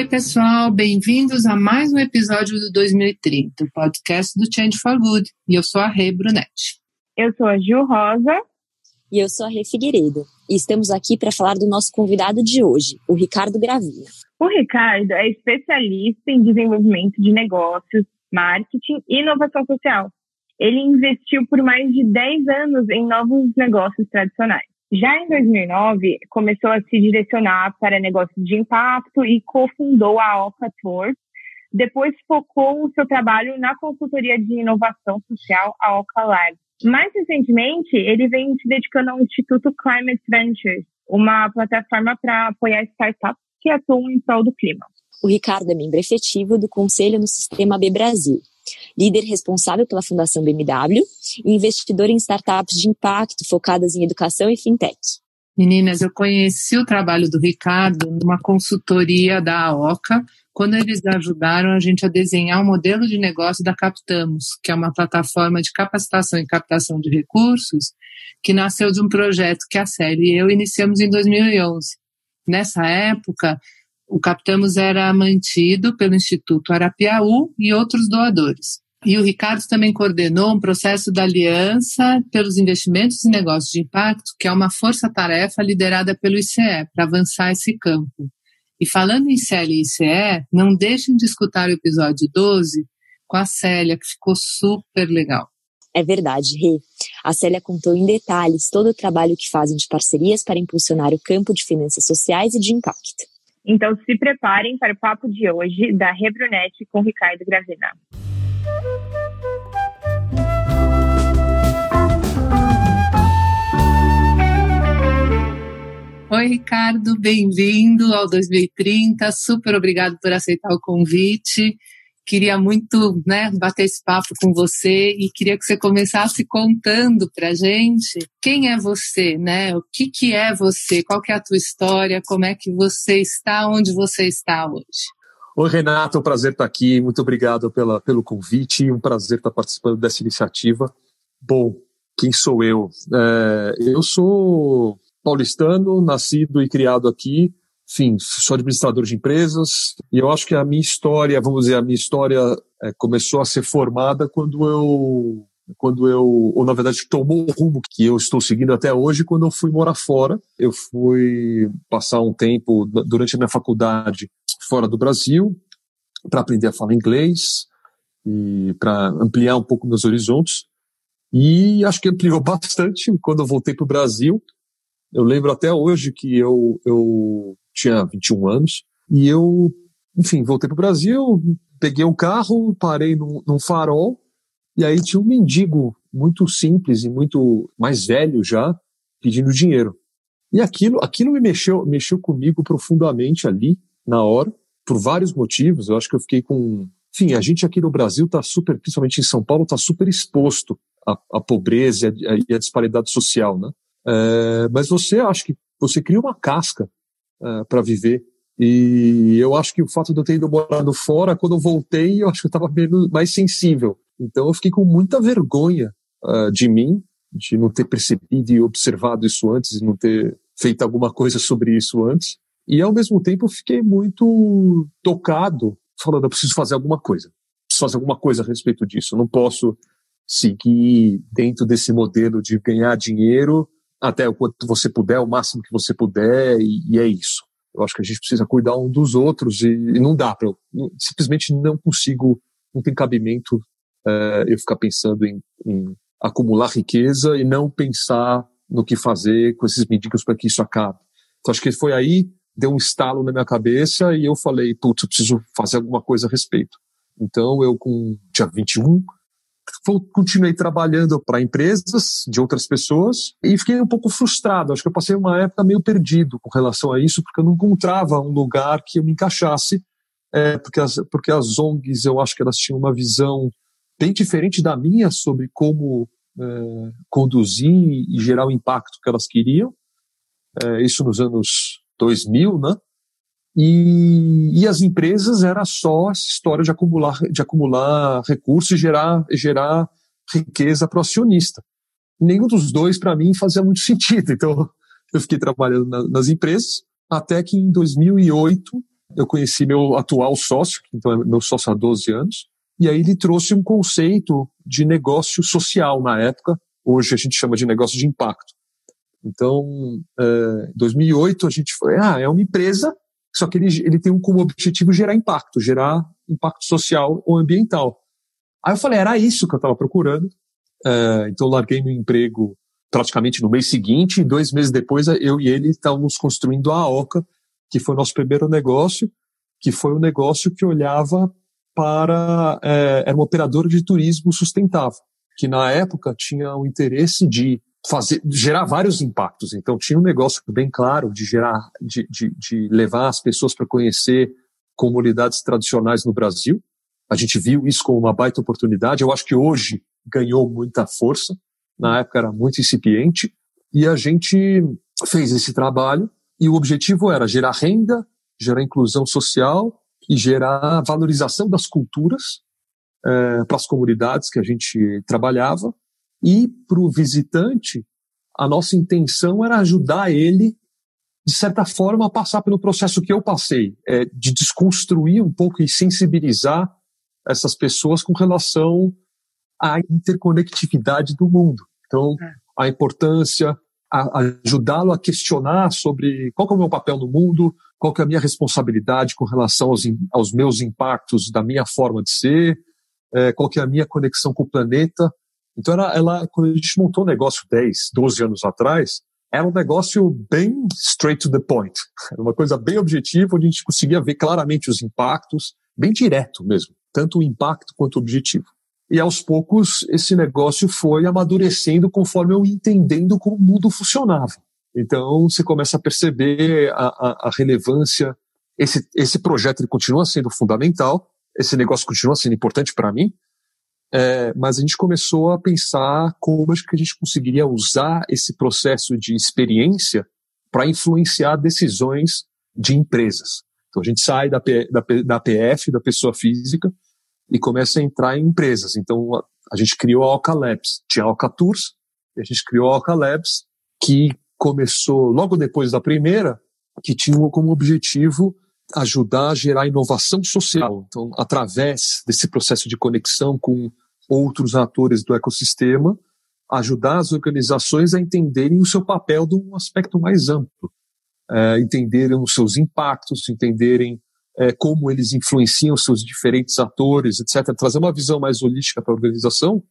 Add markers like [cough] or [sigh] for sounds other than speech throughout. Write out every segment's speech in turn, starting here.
Oi, pessoal, bem-vindos a mais um episódio do 2030, o podcast do Change for Good. E eu sou a Rê Brunetti. Eu sou a Gil Rosa. E eu sou a Rê Figueiredo. E estamos aqui para falar do nosso convidado de hoje, o Ricardo Gravina. O Ricardo é especialista em desenvolvimento de negócios, marketing e inovação social. Ele investiu por mais de 10 anos em novos negócios tradicionais. Já em 2009, começou a se direcionar para negócios de impacto e cofundou a Oca Tours. Depois focou o seu trabalho na consultoria de inovação social, a Oca Lab. Mais recentemente, ele vem se dedicando ao Instituto Climate Ventures, uma plataforma para apoiar startups que atuam em prol do clima. O Ricardo é membro efetivo do Conselho no Sistema B Brasil, líder responsável pela Fundação BMW e investidor em startups de impacto focadas em educação e fintech. Meninas, eu conheci o trabalho do Ricardo numa consultoria da AOCA, quando eles ajudaram a gente a desenhar o um modelo de negócio da Captamos, que é uma plataforma de capacitação e captação de recursos, que nasceu de um projeto que a Célia e eu iniciamos em 2011. Nessa época, o Captamos era mantido pelo Instituto Arapiaú e outros doadores. E o Ricardo também coordenou um processo da Aliança pelos Investimentos e Negócios de Impacto, que é uma força-tarefa liderada pelo ICE para avançar esse campo. E falando em Célia e ICE, não deixem de escutar o episódio 12 com a Célia, que ficou super legal. É verdade, Rê. A Célia contou em detalhes todo o trabalho que fazem de parcerias para impulsionar o campo de finanças sociais e de impacto. Então se preparem para o papo de hoje da Rebrunete com Ricardo Gravina. Oi, Ricardo, bem-vindo ao 2030. Super obrigado por aceitar o convite. Queria muito né, bater esse papo com você e queria que você começasse contando para gente quem é você, né? O que, que é você, qual que é a tua história, como é que você está onde você está hoje. Oi, Renato, é um prazer estar aqui. Muito obrigado pela, pelo convite. Um prazer estar participando dessa iniciativa. Bom, quem sou eu? É, eu sou paulistano, nascido e criado aqui enfim, sou administrador de empresas e eu acho que a minha história, vamos dizer, a minha história é, começou a ser formada quando eu, quando eu, ou na verdade tomou o rumo que eu estou seguindo até hoje, quando eu fui morar fora. Eu fui passar um tempo durante a minha faculdade fora do Brasil para aprender a falar inglês e para ampliar um pouco meus horizontes. E acho que ampliou [laughs] bastante quando eu voltei para o Brasil. Eu lembro até hoje que eu, eu tinha 21 anos, e eu, enfim, voltei para o Brasil, peguei um carro, parei num, num farol, e aí tinha um mendigo muito simples e muito mais velho já, pedindo dinheiro. E aquilo, aquilo me mexeu, mexeu comigo profundamente ali, na hora, por vários motivos. Eu acho que eu fiquei com. Enfim, a gente aqui no Brasil está super, principalmente em São Paulo, está super exposto à, à pobreza e à, à, disparidade social, né? É, mas você acha que você cria uma casca uh, para viver. E eu acho que o fato de eu ter ido morando fora, quando eu voltei, eu acho que eu estava mais sensível. Então eu fiquei com muita vergonha uh, de mim, de não ter percebido e observado isso antes, e não ter feito alguma coisa sobre isso antes. E ao mesmo tempo eu fiquei muito tocado, falando, eu preciso fazer alguma coisa. Preciso fazer alguma coisa a respeito disso. Eu não posso seguir dentro desse modelo de ganhar dinheiro até o quanto você puder, o máximo que você puder, e, e é isso. Eu acho que a gente precisa cuidar um dos outros e, e não dá para eu simplesmente não consigo, não tem cabimento é, eu ficar pensando em, em, acumular riqueza e não pensar no que fazer com esses mendigos para que isso acabe. Então acho que foi aí deu um estalo na minha cabeça e eu falei, putz, eu preciso fazer alguma coisa a respeito. Então eu com tinha 21, continuei trabalhando para empresas de outras pessoas e fiquei um pouco frustrado. Acho que eu passei uma época meio perdido com relação a isso, porque eu não encontrava um lugar que eu me encaixasse, é, porque, as, porque as ONGs eu acho que elas tinham uma visão bem diferente da minha sobre como é, conduzir e gerar o impacto que elas queriam. É, isso nos anos 2000, né? E, e as empresas era só essa história de acumular, de acumular recursos e gerar, gerar riqueza para o acionista. Nenhum dos dois, para mim, fazia muito [laughs] sentido. Então, eu fiquei trabalhando na, nas empresas, até que em 2008 eu conheci meu atual sócio, então é meu sócio há 12 anos, e aí ele trouxe um conceito de negócio social na época, hoje a gente chama de negócio de impacto. Então, em 2008 a gente foi, ah, é uma empresa, só que ele, ele tem como objetivo gerar impacto, gerar impacto social ou ambiental. Aí eu falei, era isso que eu estava procurando. É, então eu larguei meu emprego praticamente no mês seguinte, e dois meses depois eu e ele estávamos construindo a OCA, que foi o nosso primeiro negócio, que foi um negócio que olhava para. É, era uma operadora de turismo sustentável, que na época tinha o interesse de fazer, gerar vários impactos. Então tinha um negócio bem claro de gerar, de, de, de levar as pessoas para conhecer comunidades tradicionais no Brasil. A gente viu isso como uma baita oportunidade. Eu acho que hoje ganhou muita força. Na época era muito incipiente. E a gente fez esse trabalho e o objetivo era gerar renda, gerar inclusão social e gerar valorização das culturas é, para as comunidades que a gente trabalhava. E para o visitante, a nossa intenção era ajudar ele, de certa forma, a passar pelo processo que eu passei, é, de desconstruir um pouco e sensibilizar essas pessoas com relação à interconectividade do mundo. Então, é. a importância, ajudá-lo a questionar sobre qual é o meu papel no mundo, qual é a minha responsabilidade com relação aos, aos meus impactos da minha forma de ser, é, qual é a minha conexão com o planeta. Então, ela, ela, quando a gente montou o negócio 10, 12 anos atrás, era um negócio bem straight to the point. [laughs] Era uma coisa bem objetiva, onde a gente conseguia ver claramente os impactos, bem direto mesmo, tanto o impacto quanto o objetivo. E aos poucos esse negócio foi amadurecendo conforme eu entendendo como o mundo funcionava. Então você começa a perceber a, a, a relevância. Esse, esse projeto ele continua sendo fundamental, esse negócio continua sendo importante para mim, é, mas a gente começou a pensar como acho que a gente conseguiria usar esse processo de experiência para influenciar decisões de empresas. Então a gente sai da, P, da, da PF, da pessoa física, e começa a entrar em empresas. Então, a, a gente criou a Oca Labs. Tinha a Tours, e a gente criou a Oca Labs, que começou logo depois da primeira, que tinha como objetivo ajudar a gerar inovação social. Então, através desse processo de conexão com outros atores do ecossistema, ajudar as organizações a entenderem o seu papel de um aspecto mais amplo, é, entenderem os seus impactos, entenderem é, como eles influenciam seus diferentes atores, etc. Trazer uma visão mais holística para a organização,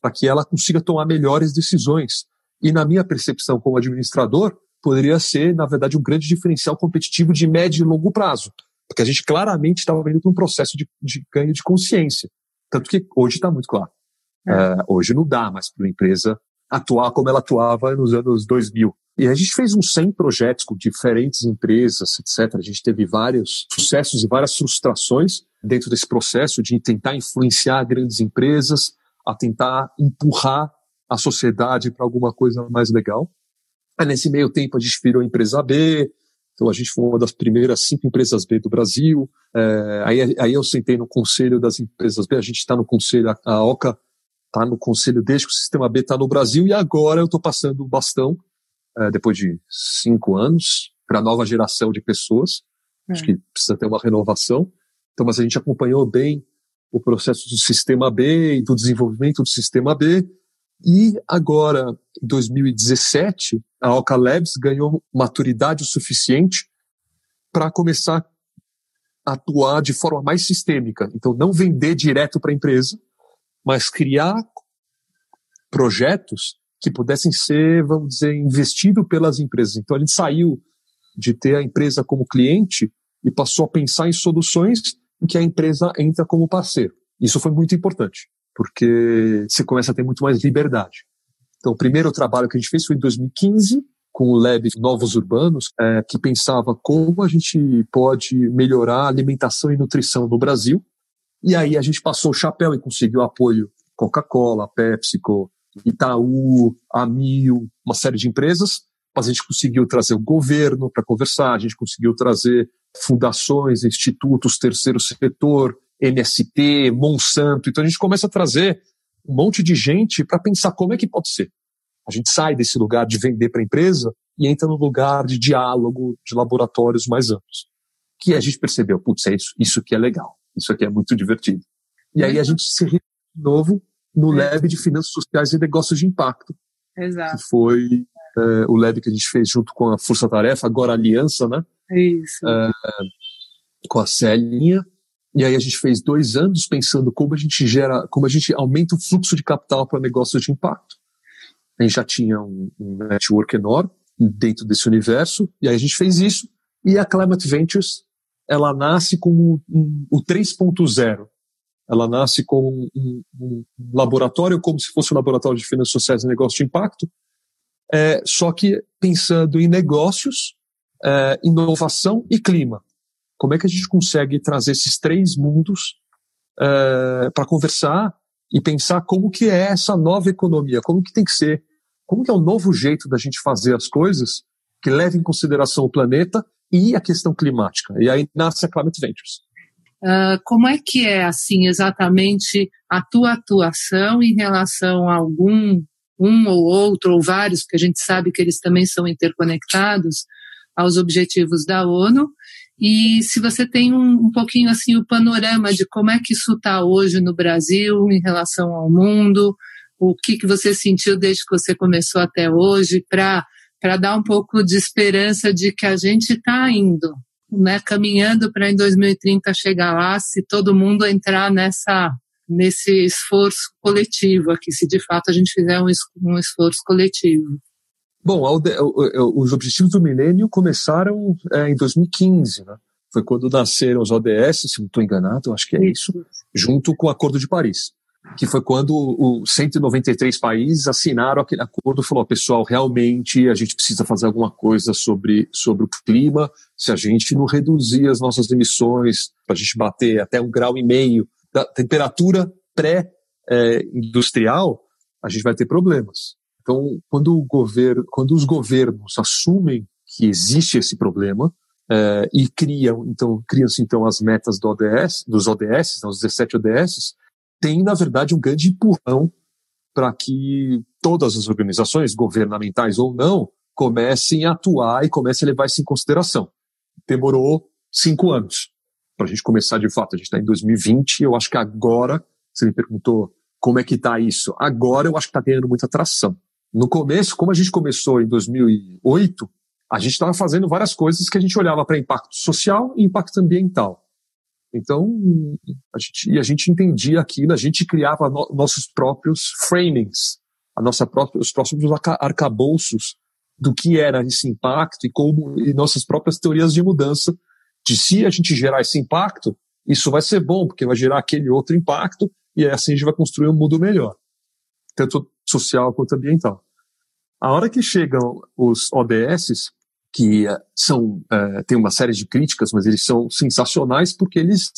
para que ela consiga tomar melhores decisões. E na minha percepção como administrador, poderia ser, na verdade, um grande diferencial competitivo de médio e longo prazo. Porque a gente claramente estava vendo para um processo de, de, ganho de consciência. Tanto que hoje está muito claro. É. É, hoje não dá mais para uma empresa atuar como ela atuava nos anos 2000. E a gente fez uns 100 projetos com diferentes empresas, etc. A gente teve vários sucessos e várias frustrações dentro desse processo de tentar influenciar grandes empresas, a tentar empurrar a sociedade para alguma coisa mais legal. Nesse meio tempo, a gente virou empresa B, então a gente foi uma das primeiras cinco empresas B do Brasil. É, aí, aí eu sentei no conselho das empresas B, a gente está no conselho, a OCA está no conselho desde que o sistema B está no Brasil, e agora eu estou passando o bastão é, depois de cinco anos, para a nova geração de pessoas. É. Acho que precisa ter uma renovação. Então, mas a gente acompanhou bem o processo do sistema B e do desenvolvimento do sistema B. E agora, em 2017, a Oca Labs ganhou maturidade o suficiente para começar a atuar de forma mais sistêmica. Então, não vender direto para a empresa, mas criar projetos que pudessem ser, vamos dizer, investido pelas empresas. Então a gente saiu de ter a empresa como cliente e passou a pensar em soluções em que a empresa entra como parceiro. Isso foi muito importante, porque você começa a ter muito mais liberdade. Então, o primeiro trabalho que a gente fez foi em 2015, com o Lab Novos Urbanos, é, que pensava como a gente pode melhorar a alimentação e nutrição no Brasil. E aí a gente passou o chapéu e conseguiu apoio Coca-Cola, PepsiCo, Itaú, Amil, uma série de empresas, mas a gente conseguiu trazer o governo para conversar, a gente conseguiu trazer fundações, institutos, terceiro setor, MST, Monsanto. Então a gente começa a trazer um monte de gente para pensar como é que pode ser. A gente sai desse lugar de vender para a empresa e entra no lugar de diálogo, de laboratórios mais amplos. que a gente percebeu, putz, é isso, isso aqui é legal, isso aqui é muito divertido. E aí a gente se de novo no é. Lab de Finanças Sociais e Negócios de Impacto. Exato. Que foi é, o Lab que a gente fez junto com a Força Tarefa, agora a Aliança, né? Isso. É, com a Celinha. E aí a gente fez dois anos pensando como a gente gera, como a gente aumenta o fluxo de capital para negócios de impacto. A gente já tinha um, um network enorme dentro desse universo, e aí a gente fez isso, e a Climate Ventures, ela nasce como um, o 3.0. Ela nasce como um, um, laboratório, como se fosse um laboratório de finanças sociais e negócios de impacto, é, só que pensando em negócios, é, inovação e clima. Como é que a gente consegue trazer esses três mundos é, para conversar e pensar como que é essa nova economia, como que tem que ser, como que é o novo jeito da gente fazer as coisas que leva em consideração o planeta e a questão climática. E aí nasce a Climate Ventures. Uh, como é que é, assim, exatamente a tua atuação em relação a algum, um ou outro, ou vários, porque a gente sabe que eles também são interconectados aos objetivos da ONU, e se você tem um, um pouquinho assim o panorama de como é que isso está hoje no Brasil em relação ao mundo, o que, que você sentiu desde que você começou até hoje, para dar um pouco de esperança de que a gente está indo, né, caminhando para em 2030 chegar lá, se todo mundo entrar nessa nesse esforço coletivo aqui, se de fato a gente fizer um, um esforço coletivo. Bom, os objetivos do milênio começaram é, em 2015, né? Foi quando nasceram os ODS, se não estou enganado, acho que é isso, junto com o Acordo de Paris, que foi quando os 193 países assinaram aquele acordo e falou, pessoal, realmente a gente precisa fazer alguma coisa sobre, sobre o clima, se a gente não reduzir as nossas emissões, para a gente bater até um grau e meio da temperatura pré-industrial, é, a gente vai ter problemas. Então, quando, o governo, quando os governos assumem que existe esse problema é, e criam, então, criam-se então as metas do ODS, dos ODS, né, os 17 ODS, tem na verdade um grande empurrão para que todas as organizações, governamentais ou não, comecem a atuar e comecem a levar isso em consideração. Demorou cinco anos para a gente começar de fato. A gente está em 2020. Eu acho que agora, você me perguntou como é que está isso. Agora eu acho que está tendo muita atração. No começo, como a gente começou em 2008, a gente estava fazendo várias coisas que a gente olhava para impacto social e impacto ambiental. Então, a gente, e a gente entendia aquilo, a gente criava no, nossos próprios framings, a nossa própria, os próximos arcabouços do que era esse impacto e como e nossas próprias teorias de mudança de se a gente gerar esse impacto, isso vai ser bom, porque vai gerar aquele outro impacto e assim a gente vai construir um mundo melhor. Tanto social quanto ambiental. A hora que chegam os ODS, que uh, são, uh, tem uma série de críticas, mas eles são sensacionais porque eles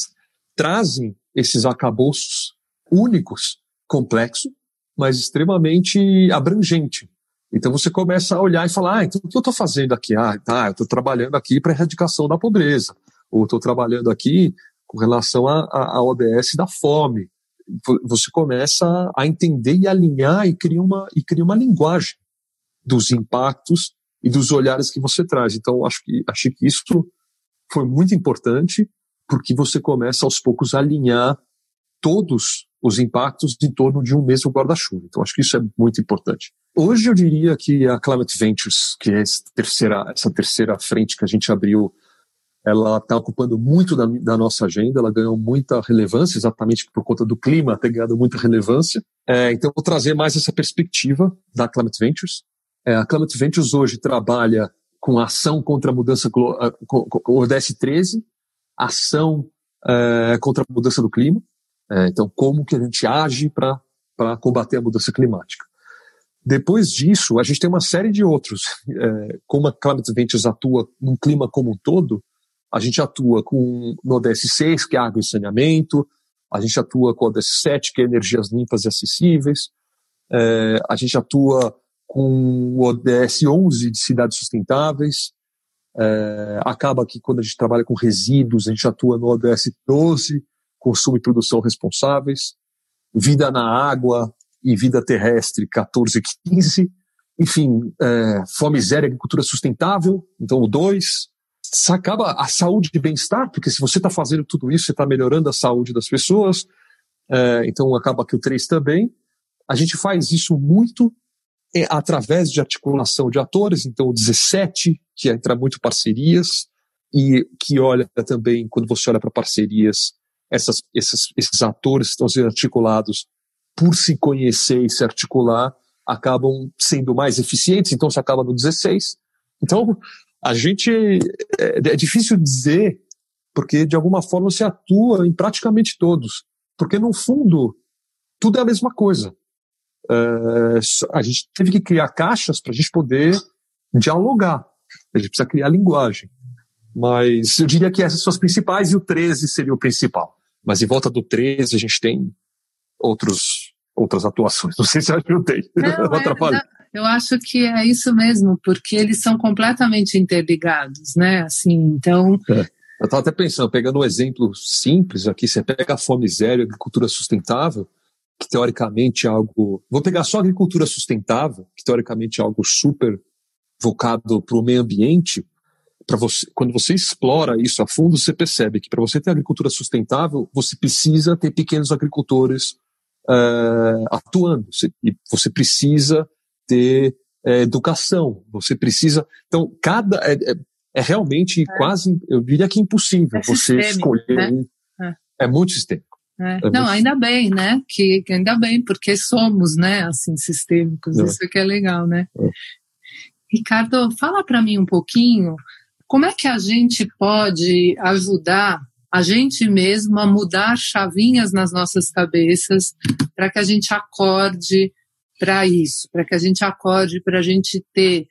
trazem esses acabouços únicos, complexo, mas extremamente abrangente. Então você começa a olhar e falar, ah, então o que eu estou fazendo aqui? Ah, tá, eu estou trabalhando aqui para erradicação da pobreza, ou estou trabalhando aqui com relação à ODS da fome, você começa a entender e alinhar e cria uma, e cria uma linguagem dos impactos e dos olhares que você traz. Então, acho que, acho que isso foi muito importante, porque você começa aos poucos a alinhar todos os impactos em torno de um mesmo guarda-chuva. Então, acho que isso é muito importante. Hoje eu diria que a Climate Ventures, que é essa terceira, essa terceira frente que a gente abriu ela está ocupando muito da, da, nossa agenda, ela ganhou muita relevância, exatamente por conta do clima, tem ganhado muita relevância. É, então, vou trazer mais essa perspectiva da Climate Ventures. É, a Climate Ventures hoje trabalha com ação contra a mudança, com, o ODS 13, ação é, contra a mudança do clima. É, então, como que a gente age para combater a mudança climática. Depois disso, a gente tem uma série de outros. É, como a Climate Ventures atua num clima como um todo, a gente atua com, no ODS 6, que é água e saneamento, a gente atua com o ODS 7, que é energias limpas e acessíveis, é, a gente atua com o ODS 11 de cidades sustentáveis, é, acaba que quando a gente trabalha com resíduos, a gente atua no ODS 12, consumo e produção responsáveis, vida na água e vida terrestre 14 e 15, enfim, é, fome e agricultura sustentável, então o 2, acaba a saúde e bem-estar, porque se você está fazendo tudo isso, você está melhorando a saúde das pessoas, é, então acaba que o 3 também. A gente faz isso muito é, através de articulação de atores, então o 17, que entra muito parcerias, e que olha também, quando você olha para parcerias, essas, esses, esses atores estão sendo articulados por se conhecer e se articular, acabam sendo mais eficientes, então se acaba no 16. Então, a gente, é, é difícil dizer, porque de alguma forma se atua em praticamente todos, porque no fundo, tudo é a mesma coisa. Uh, a gente teve que criar caixas para a gente poder dialogar. A gente precisa criar linguagem. Mas eu diria que essas são as principais e o 13 seria o principal. Mas em volta do 13 a gente tem outros, outras atuações. Não sei se ajudei. Não, [laughs] é, não, eu acho que é isso mesmo, porque eles são completamente interligados, né? Assim, então. É. Eu estava até pensando, pegando um exemplo simples aqui, você pega a fome zero e agricultura sustentável, que teoricamente é algo. Vou pegar só agricultura sustentável, que teoricamente é algo super vocado para o meio ambiente, você, quando você explora isso a fundo, você percebe que para você ter agricultura sustentável, você precisa ter pequenos agricultores uh, atuando. Você, e você precisa ter é, educação. Você precisa. Então, cada. É, é, é realmente é. quase, eu diria que impossível é você escolher né? um. É. é. muito sistêmico. Não, muito... ainda bem, né? Que, que, ainda bem, porque somos, né, assim, sistêmicos. Isso que é legal, né? Ricardo, fala para mim um pouquinho como é que a gente pode ajudar a gente mesmo a mudar chavinhas nas nossas cabeças para que a gente acorde para isso, para que a gente acorde para a gente ter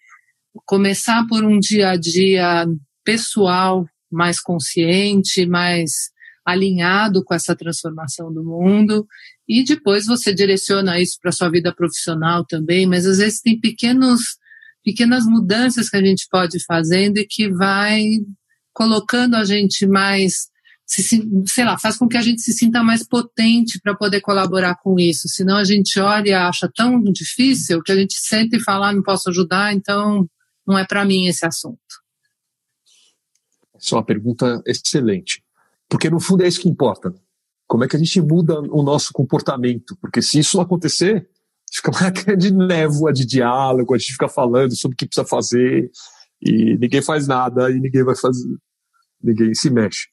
começar por um dia a dia pessoal mais consciente, mais alinhado com essa transformação do mundo. E depois você direciona isso para sua vida profissional também, mas às vezes tem pequenos pequenas mudanças que a gente pode ir fazendo e que vai colocando a gente mais, sei lá, faz com que a gente se sinta mais potente para poder colaborar com isso. Senão a gente olha e acha tão difícil que a gente senta e fala, ah, não posso ajudar, então não é para mim esse assunto. Essa é uma pergunta excelente. Porque no fundo é isso que importa. Como é que a gente muda o nosso comportamento? Porque se isso acontecer, [laughs] fica uma grande névoa de diálogo, a gente fica falando sobre o que precisa fazer e ninguém faz nada e ninguém vai fazer, ninguém se mexe.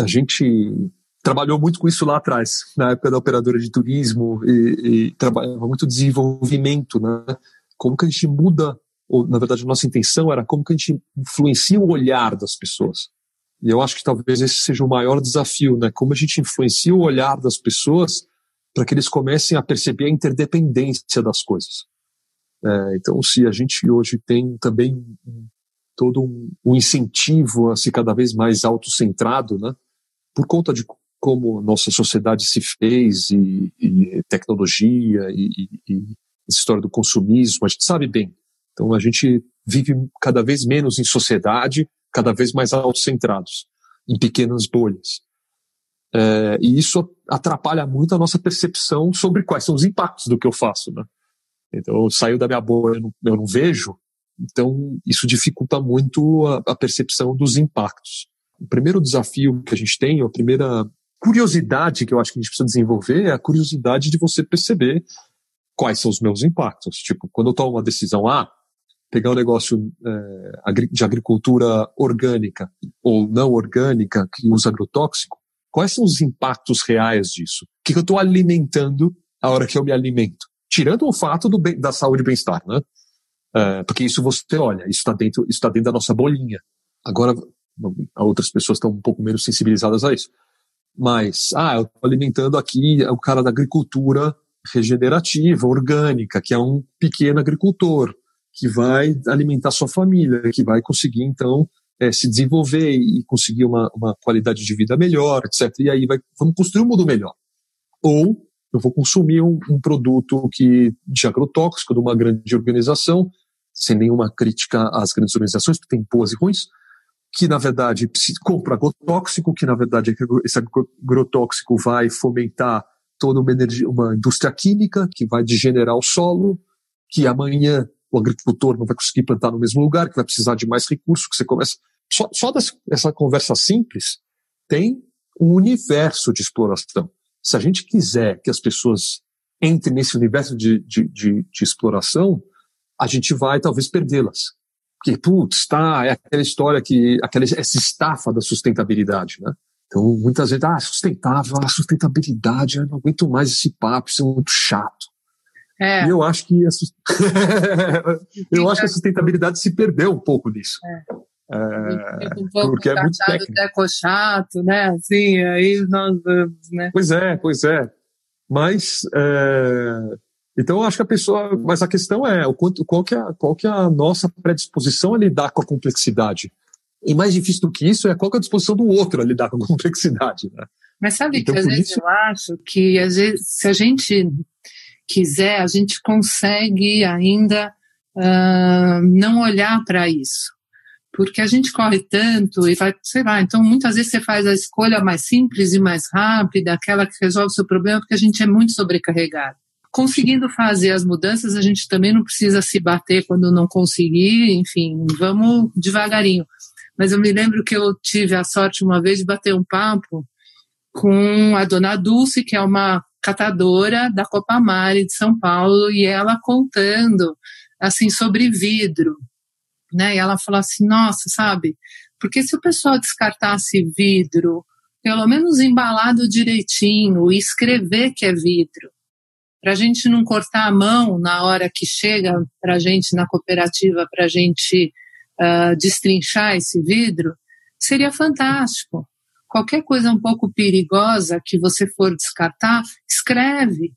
A gente trabalhou muito com isso lá atrás, na época da operadora de turismo e, e trabalhava muito desenvolvimento, né? Como que a gente muda, ou na verdade a nossa intenção era como que a gente influencia o olhar das pessoas. E eu acho que talvez esse seja o maior desafio, né? Como a gente influencia o olhar das pessoas para que eles comecem a perceber a interdependência das coisas. É, então, se a gente hoje tem também todo um, um, incentivo a ser cada vez mais autocentrado, né, por conta de como nossa sociedade se fez e, e tecnologia e, e, e essa história do consumismo, a gente sabe bem. Então, a gente vive cada vez menos em sociedade, cada vez mais autocentrados, em pequenas bolhas. É, e isso atrapalha muito a nossa percepção sobre quais são os impactos do que eu faço, né? Então, saiu da minha bolha, eu não, eu não vejo, então isso dificulta muito a, a, percepção dos impactos. O primeiro desafio que a gente tem, a primeira curiosidade que eu acho que a gente precisa desenvolver é a curiosidade de você perceber quais são os meus impactos. Tipo, quando eu tomo uma decisão, ah, pegar um negócio é, de agricultura orgânica ou não orgânica que usa agrotóxico, Quais são os impactos reais disso? O que, eu estou alimentando a hora que eu me alimento? Tirando o fato do bem, da saúde e bem-estar, né? É, porque isso você olha, isso está dentro, tá dentro da nossa bolinha. Agora, outras pessoas estão um pouco menos sensibilizadas a isso. Mas, ah, eu estou alimentando aqui o cara da agricultura regenerativa, orgânica, que é um pequeno agricultor, que vai alimentar sua família, que vai conseguir, então, é, se desenvolver e conseguir uma, uma qualidade de vida melhor, etc. E aí vai, vamos construir um mundo melhor. Ou eu vou consumir um, um produto que de agrotóxico de uma grande organização, sem nenhuma crítica às grandes organizações, que tem boas e ruins, que na verdade compra agrotóxico, que na verdade esse agrotóxico vai fomentar toda uma energia, uma indústria química que vai degenerar o solo, que amanhã o agricultor não vai conseguir plantar no mesmo lugar, que vai precisar de mais recursos, que você começa. só, só dessa conversa simples tem um universo de exploração. Se a gente quiser que as pessoas entrem nesse universo de, de, de, de exploração, a gente vai talvez perdê-las. Porque, putz, tá, é aquela história que, aquela, essa estafa da sustentabilidade, né? Então, muitas vezes, ah, sustentável, ah, sustentabilidade, eu não aguento mais esse papo, isso é muito chato. É. E eu acho que a, [laughs] eu acho que a sustentabilidade se perdeu um pouco nisso. É. É, um pouco porque é muito técnico. chato, né? Assim, aí nós vamos, né? Pois é, pois é. Mas, é, então eu acho que a pessoa, mas a questão é, o quanto, qual, que é qual que é a nossa predisposição a lidar com a complexidade? E mais difícil do que isso é qual que é a disposição do outro a lidar com a [laughs] complexidade, né? Mas sabe então, que às vezes isso... eu acho que às vezes, se a gente quiser, a gente consegue ainda uh, não olhar para isso porque a gente corre tanto e vai, sei lá, então muitas vezes você faz a escolha mais simples e mais rápida, aquela que resolve o seu problema, porque a gente é muito sobrecarregado. Conseguindo fazer as mudanças, a gente também não precisa se bater quando não conseguir, enfim, vamos devagarinho. Mas eu me lembro que eu tive a sorte uma vez de bater um papo com a dona Dulce, que é uma catadora da Copa Mare de São Paulo, e ela contando assim sobre vidro né? E ela falou assim, nossa, sabe? Porque se o pessoal descartasse vidro, pelo menos embalado direitinho, e escrever que é vidro, para a gente não cortar a mão na hora que chega para a gente na cooperativa, para a gente uh, destrinchar esse vidro, seria fantástico. Qualquer coisa um pouco perigosa que você for descartar, escreve.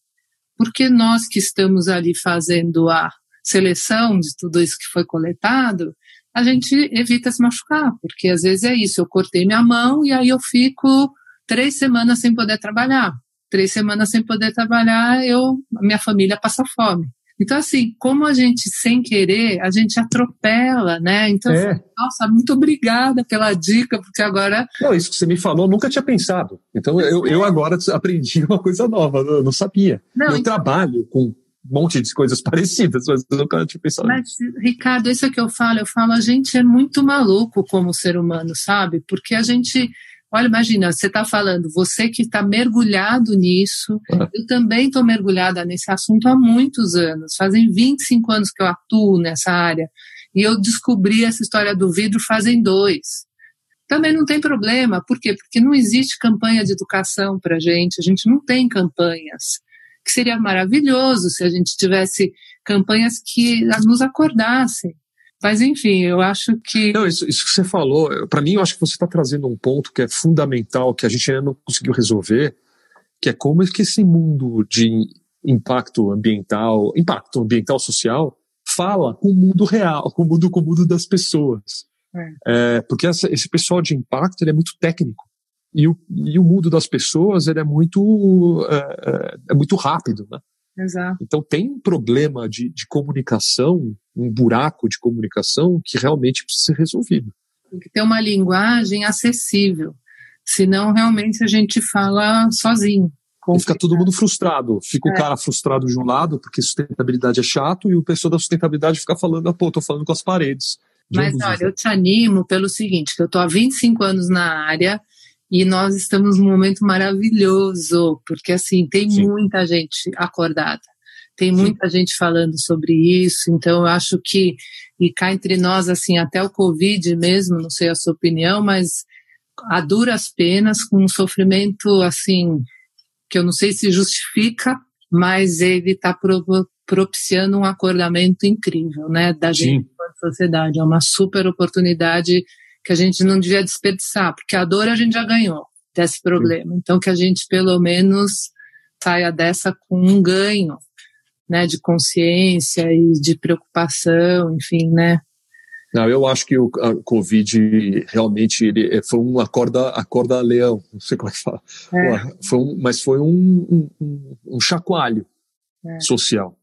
Porque nós que estamos ali fazendo a seleção de tudo isso que foi coletado, a gente evita se machucar, porque às vezes é isso, eu cortei minha mão e aí eu fico três semanas sem poder trabalhar. Três semanas sem poder trabalhar, eu, minha família passa fome. Então, assim, como a gente, sem querer, a gente atropela, né? Então, é. assim, nossa, muito obrigada pela dica, porque agora. Não, isso que você me falou, eu nunca tinha pensado. Então, eu, eu agora aprendi uma coisa nova, eu não sabia. Não, eu então... trabalho com um monte de coisas [laughs] parecidas, mas eu nunca tinha pensado Mas, Ricardo, isso é que eu falo, eu falo, a gente é muito maluco como ser humano, sabe? Porque a gente, olha, imagina, você está falando, você que está mergulhado nisso, ah. eu também estou mergulhada nesse assunto há muitos anos, fazem 25 anos que eu atuo nessa área, e eu descobri essa história do vidro fazem dois. Também não tem problema, por quê? Porque não existe campanha de educação para gente, a gente não tem campanhas que seria maravilhoso se a gente tivesse campanhas que nos acordassem. Mas, enfim, eu acho que. Não, isso, isso que você falou, para mim, eu acho que você está trazendo um ponto que é fundamental, que a gente ainda não conseguiu resolver, que é como é que esse mundo de impacto ambiental, impacto ambiental social, fala com o mundo real, com o mundo, com o mundo das pessoas. É. É, porque essa, esse pessoal de impacto ele é muito técnico. E o, e o mundo das pessoas ele é muito, é, é, é muito rápido, né? Exato. Então tem um problema de, de comunicação, um buraco de comunicação que realmente precisa ser resolvido. Tem que ter uma linguagem acessível, senão realmente a gente fala sozinho. E fica todo mundo frustrado. Fica é. o cara frustrado de um lado, porque sustentabilidade é chato, e o pessoa da sustentabilidade fica falando, ah, pô, tô falando com as paredes. Mas olha, eu te animo pelo seguinte, que eu tô há 25 anos na área, e nós estamos num momento maravilhoso, porque assim, tem Sim. muita gente acordada, tem muita Sim. gente falando sobre isso, então eu acho que, e cá entre nós, assim, até o Covid mesmo, não sei a sua opinião, mas a duras penas, com um sofrimento, assim, que eu não sei se justifica, mas ele está propiciando um acordamento incrível, né, da gente com a sociedade. É uma super oportunidade que a gente não devia desperdiçar, porque a dor a gente já ganhou desse problema. Então, que a gente pelo menos saia dessa com um ganho, né, de consciência e de preocupação, enfim, né. Não, eu acho que o a Covid realmente ele é, foi um acorda, acorda leão, não sei como é que fala. É. Foi um, mas foi um, um, um chacoalho é. social.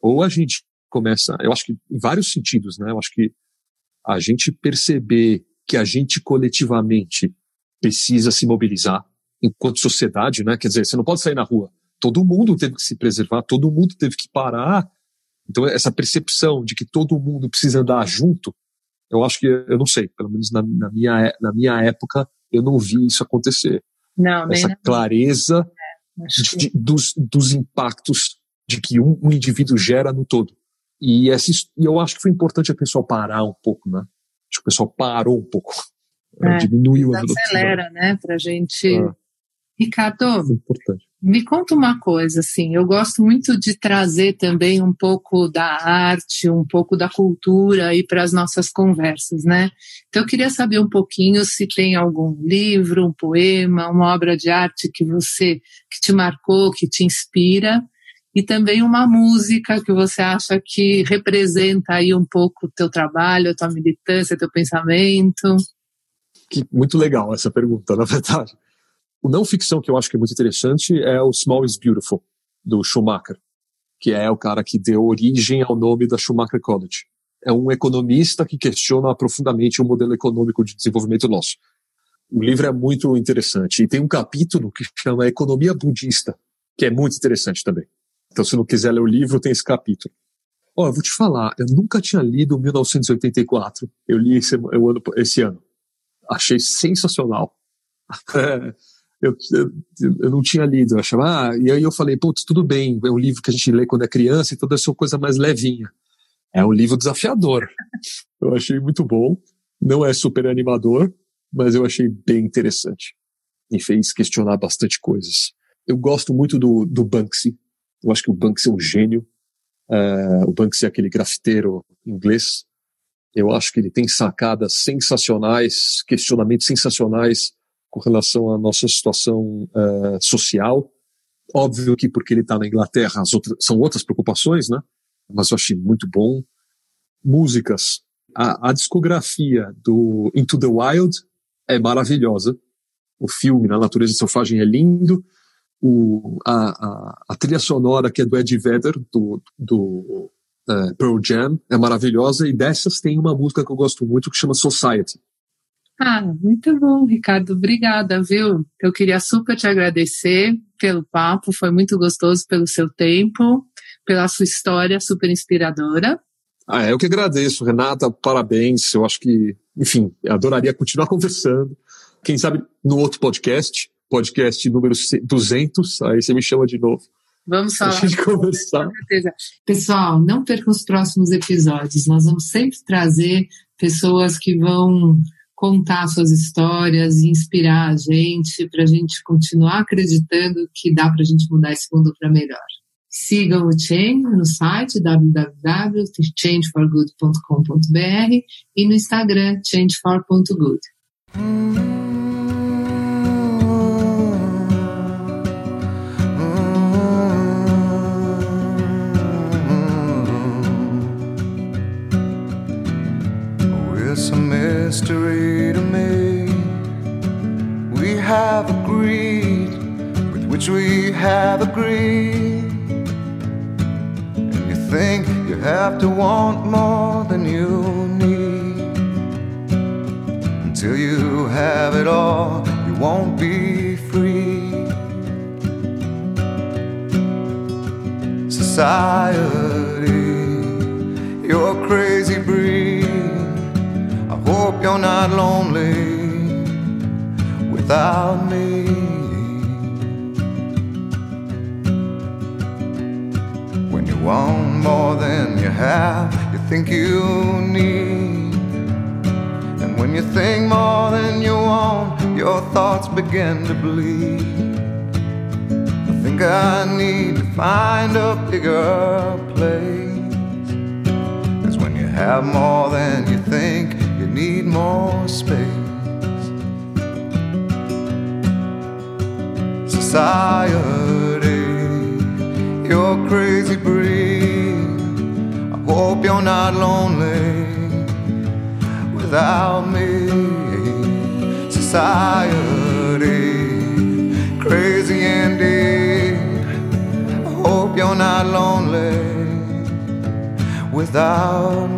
Ou a gente começa, eu acho que em vários sentidos, né? Eu acho que a gente perceber que a gente coletivamente precisa se mobilizar enquanto sociedade, né? Quer dizer, você não pode sair na rua. Todo mundo teve que se preservar, todo mundo teve que parar. Então, essa percepção de que todo mundo precisa andar junto, Eu acho que, eu não sei, pelo menos na, na minha, na minha época, eu não vi isso acontecer. Não, Essa clareza é, de, de, dos, dos impactos de que um, um, indivíduo gera no todo. E, essa, e eu acho que foi importante a pessoa parar um pouco, né? Pessoal parou um pouco. É, diminuiu a velocidade. Acelera, né? Pra gente. É. Ricardo, é importante. Me conta uma coisa, assim, eu gosto muito de trazer também um pouco da arte, um pouco da cultura aí para as nossas conversas, né? Então eu queria saber um pouquinho se tem algum livro, um poema, uma obra de arte que você que te marcou, que te inspira, e também uma música que você acha que representa aí um pouco o teu trabalho, a tua militância, teu pensamento. Que muito legal essa pergunta, na [laughs] verdade. O não ficção que eu acho que é muito interessante é o Small is Beautiful, do Schumacher, que é o cara que deu origem ao nome da Schumacher College. É um economista que questiona profundamente o modelo econômico de desenvolvimento nosso. O livro é muito interessante. E tem um capítulo que chama Economia Budista, que é muito interessante também. Então, se não quiser ler o livro, tem esse capítulo. Ó, oh, eu vou te falar, eu nunca tinha lido 1984. Eu li esse, esse ano. Achei sensacional. [laughs] eu, eu, eu, não tinha lido, eu achava, ah, e aí eu falei, putz, tudo bem, é um livro que a gente lê quando é criança, então deve ser uma coisa mais levinha. É um livro desafiador. [laughs] Eu achei muito bom, não é super animador, mas eu achei bem interessante. Me fez questionar bastante coisas. Eu gosto muito do, do Banksy, eu acho que o Banksy é um gênio. Uh, o Banksy é aquele grafiteiro inglês. Eu acho que ele tem sacadas sensacionais, questionamentos sensacionais com relação à nossa situação uh, social. Óbvio que porque ele está na Inglaterra outras, são outras preocupações, né? Mas eu achei muito bom. Músicas. A, a discografia do Into the Wild é maravilhosa. O filme Na Natureza Selvagem é lindo. O, a, a, a, trilha sonora que é do Ed Vedder, do, do uh, Pearl Jam, é maravilhosa. E dessas tem uma música que eu gosto muito que chama Society. Ah, muito bom, Ricardo. Obrigada, viu? Eu queria super te agradecer pelo papo, foi muito gostoso pelo seu tempo, pela sua história super inspiradora. Ah, é, eu que agradeço, Renata, parabéns. Eu acho que, enfim, adoraria continuar [laughs] conversando. Quem sabe no outro podcast, podcast número 200, aí você me chama de novo. Vamos falar. A gente [laughs] conversar. Com certeza. Pessoal, não percam os próximos episódios. Nós vamos sempre trazer pessoas que vão contar suas histórias e inspirar a gente, para a gente continuar acreditando que dá para a gente mudar esse mundo para melhor. Sigam o Change no site www.changeforgood.com.br e no Instagram changefor.good. mystery to me. We have agreed with which we have agreed. And you think you have to want more than you need. Until you have it all, you won't be free. Society, you're crazy breed hope you're not lonely without me. When you want more than you have, you think you need. And when you think more than you want, your thoughts begin to bleed. I think I need to find a bigger place. Cause when you have more than you think, need more space. Society, you're crazy breed. I hope you're not lonely without me. Society, crazy indeed. I hope you're not lonely without me.